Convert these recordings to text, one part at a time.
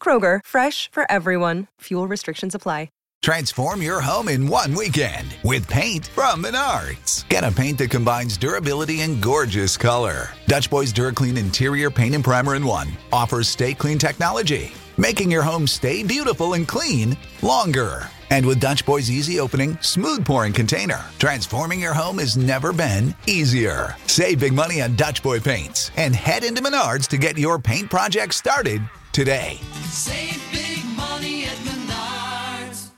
Kroger, fresh for everyone. Fuel restrictions apply. Transform your home in one weekend with paint from Menards. Get a paint that combines durability and gorgeous color. Dutch Boys DuraClean Interior Paint and Primer in One offers stay clean technology, making your home stay beautiful and clean longer. And with Dutch Boy's easy opening, smooth pouring container, transforming your home has never been easier. Save big money on Dutch Boy paints and head into Menards to get your paint project started today. Save big money at Menards.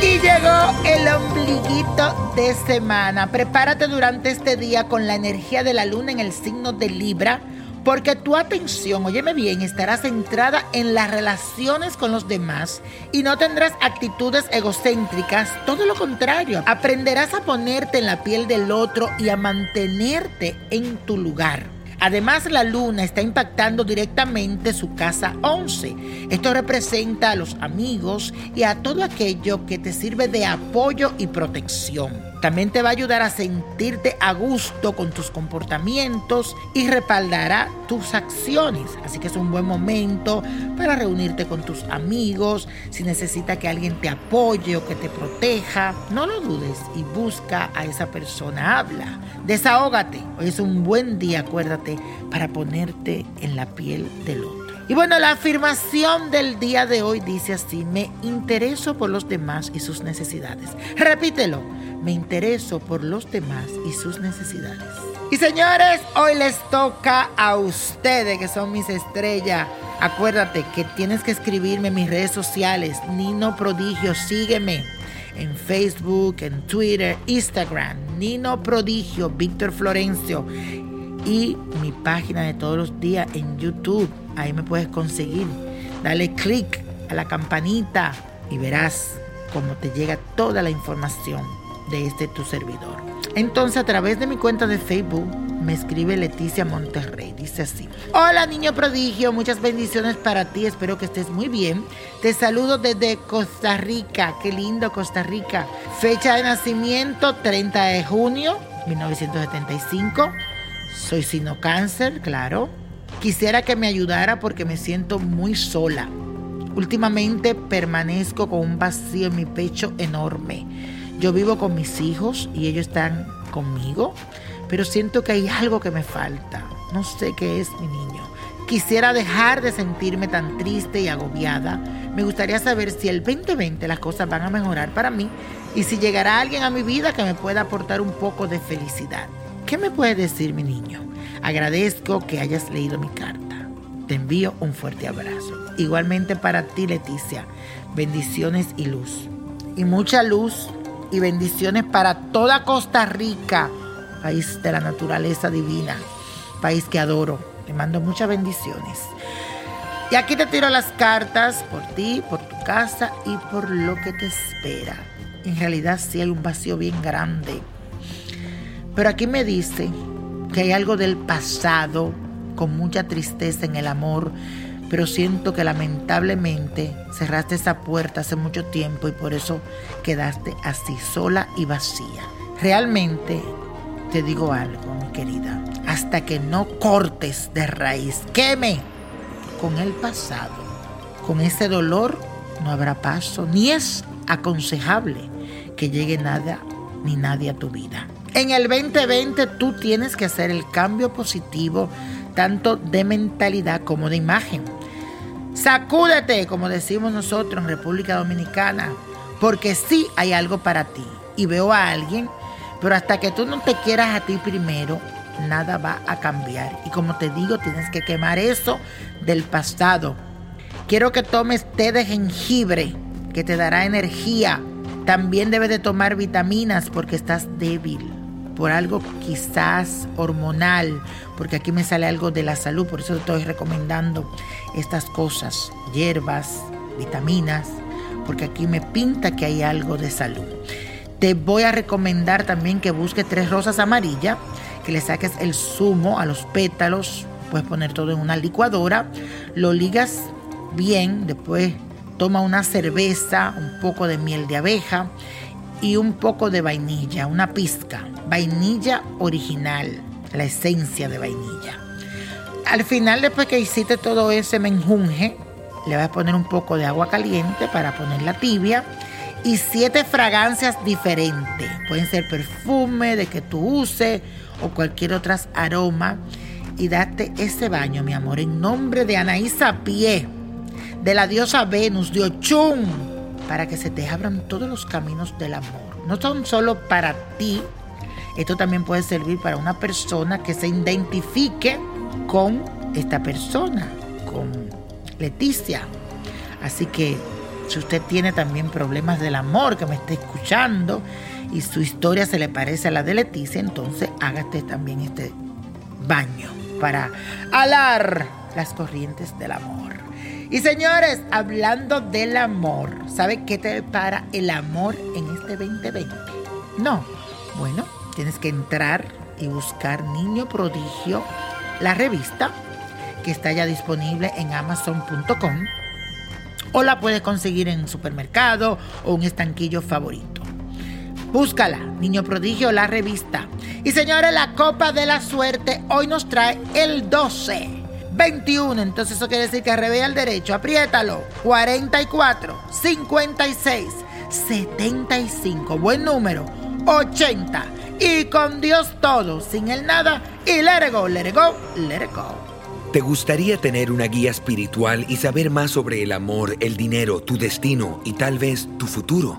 Y llegó el ombliguito de semana. Prepárate durante este día con la energía de la luna en el signo de Libra, porque tu atención, óyeme bien, estará centrada en las relaciones con los demás y no tendrás actitudes egocéntricas, todo lo contrario, aprenderás a ponerte en la piel del otro y a mantenerte en tu lugar. Además, la luna está impactando directamente su casa 11. Esto representa a los amigos y a todo aquello que te sirve de apoyo y protección. También te va a ayudar a sentirte a gusto con tus comportamientos y respaldará tus acciones. Así que es un buen momento para reunirte con tus amigos. Si necesita que alguien te apoye o que te proteja, no lo dudes y busca a esa persona. Habla, desahógate. Hoy es un buen día, acuérdate, para ponerte en la piel del otro. Y bueno, la afirmación del día de hoy dice así, me intereso por los demás y sus necesidades. Repítelo, me intereso por los demás y sus necesidades. Y señores, hoy les toca a ustedes que son mis estrellas. Acuérdate que tienes que escribirme en mis redes sociales, Nino Prodigio, sígueme en Facebook, en Twitter, Instagram, Nino Prodigio, Víctor Florencio y mi página de todos los días en YouTube. Ahí me puedes conseguir. Dale click a la campanita y verás cómo te llega toda la información de este tu servidor. Entonces a través de mi cuenta de Facebook me escribe Leticia Monterrey. Dice así. Hola niño prodigio, muchas bendiciones para ti. Espero que estés muy bien. Te saludo desde Costa Rica. Qué lindo Costa Rica. Fecha de nacimiento 30 de junio 1975. Soy sino cáncer, claro. Quisiera que me ayudara porque me siento muy sola. Últimamente permanezco con un vacío en mi pecho enorme. Yo vivo con mis hijos y ellos están conmigo, pero siento que hay algo que me falta. No sé qué es mi niño. Quisiera dejar de sentirme tan triste y agobiada. Me gustaría saber si el 2020 las cosas van a mejorar para mí y si llegará alguien a mi vida que me pueda aportar un poco de felicidad. ¿Qué me puede decir mi niño? Agradezco que hayas leído mi carta. Te envío un fuerte abrazo. Igualmente para ti, Leticia. Bendiciones y luz. Y mucha luz y bendiciones para toda Costa Rica, país de la naturaleza divina, país que adoro. Te mando muchas bendiciones. Y aquí te tiro las cartas por ti, por tu casa y por lo que te espera. en realidad sí hay un vacío bien grande. Pero aquí me dice que hay algo del pasado con mucha tristeza en el amor, pero siento que lamentablemente cerraste esa puerta hace mucho tiempo y por eso quedaste así, sola y vacía. Realmente te digo algo, mi querida, hasta que no cortes de raíz, queme con el pasado, con ese dolor no habrá paso, ni es aconsejable que llegue nada ni nadie a tu vida. En el 2020 tú tienes que hacer el cambio positivo tanto de mentalidad como de imagen. Sacúdete, como decimos nosotros en República Dominicana, porque sí hay algo para ti. Y veo a alguien, pero hasta que tú no te quieras a ti primero, nada va a cambiar. Y como te digo, tienes que quemar eso del pasado. Quiero que tomes té de jengibre, que te dará energía. También debes de tomar vitaminas porque estás débil por algo quizás hormonal, porque aquí me sale algo de la salud, por eso estoy recomendando estas cosas, hierbas, vitaminas, porque aquí me pinta que hay algo de salud. Te voy a recomendar también que busques tres rosas amarillas, que le saques el zumo a los pétalos, puedes poner todo en una licuadora, lo ligas bien, después toma una cerveza, un poco de miel de abeja y un poco de vainilla, una pizca, vainilla original, la esencia de vainilla. Al final, después que hiciste todo ese menjunje, le vas a poner un poco de agua caliente para ponerla tibia y siete fragancias diferentes. Pueden ser perfume de que tú uses o cualquier otro aroma. Y date ese baño, mi amor, en nombre de Anaísa Pie, de la diosa Venus, de Ochun, para que se te abran todos los caminos del amor. No son solo para ti, esto también puede servir para una persona que se identifique con esta persona, con Leticia. Así que si usted tiene también problemas del amor que me esté escuchando y su historia se le parece a la de Leticia, entonces hágate también este baño para alar las corrientes del amor. Y señores, hablando del amor, ¿sabe qué te para el amor en este 2020? No. Bueno, tienes que entrar y buscar Niño Prodigio, la revista, que está ya disponible en amazon.com o la puedes conseguir en un supermercado o un estanquillo favorito. Búscala, Niño Prodigio, la revista. Y señores, la Copa de la Suerte hoy nos trae el 12, 21. Entonces eso quiere decir que revea al derecho, apriétalo. 44, 56, 75. Buen número. 80. Y con Dios todo, sin el nada. Y let it go, let it go, let it go. ¿Te gustaría tener una guía espiritual y saber más sobre el amor, el dinero, tu destino y tal vez tu futuro?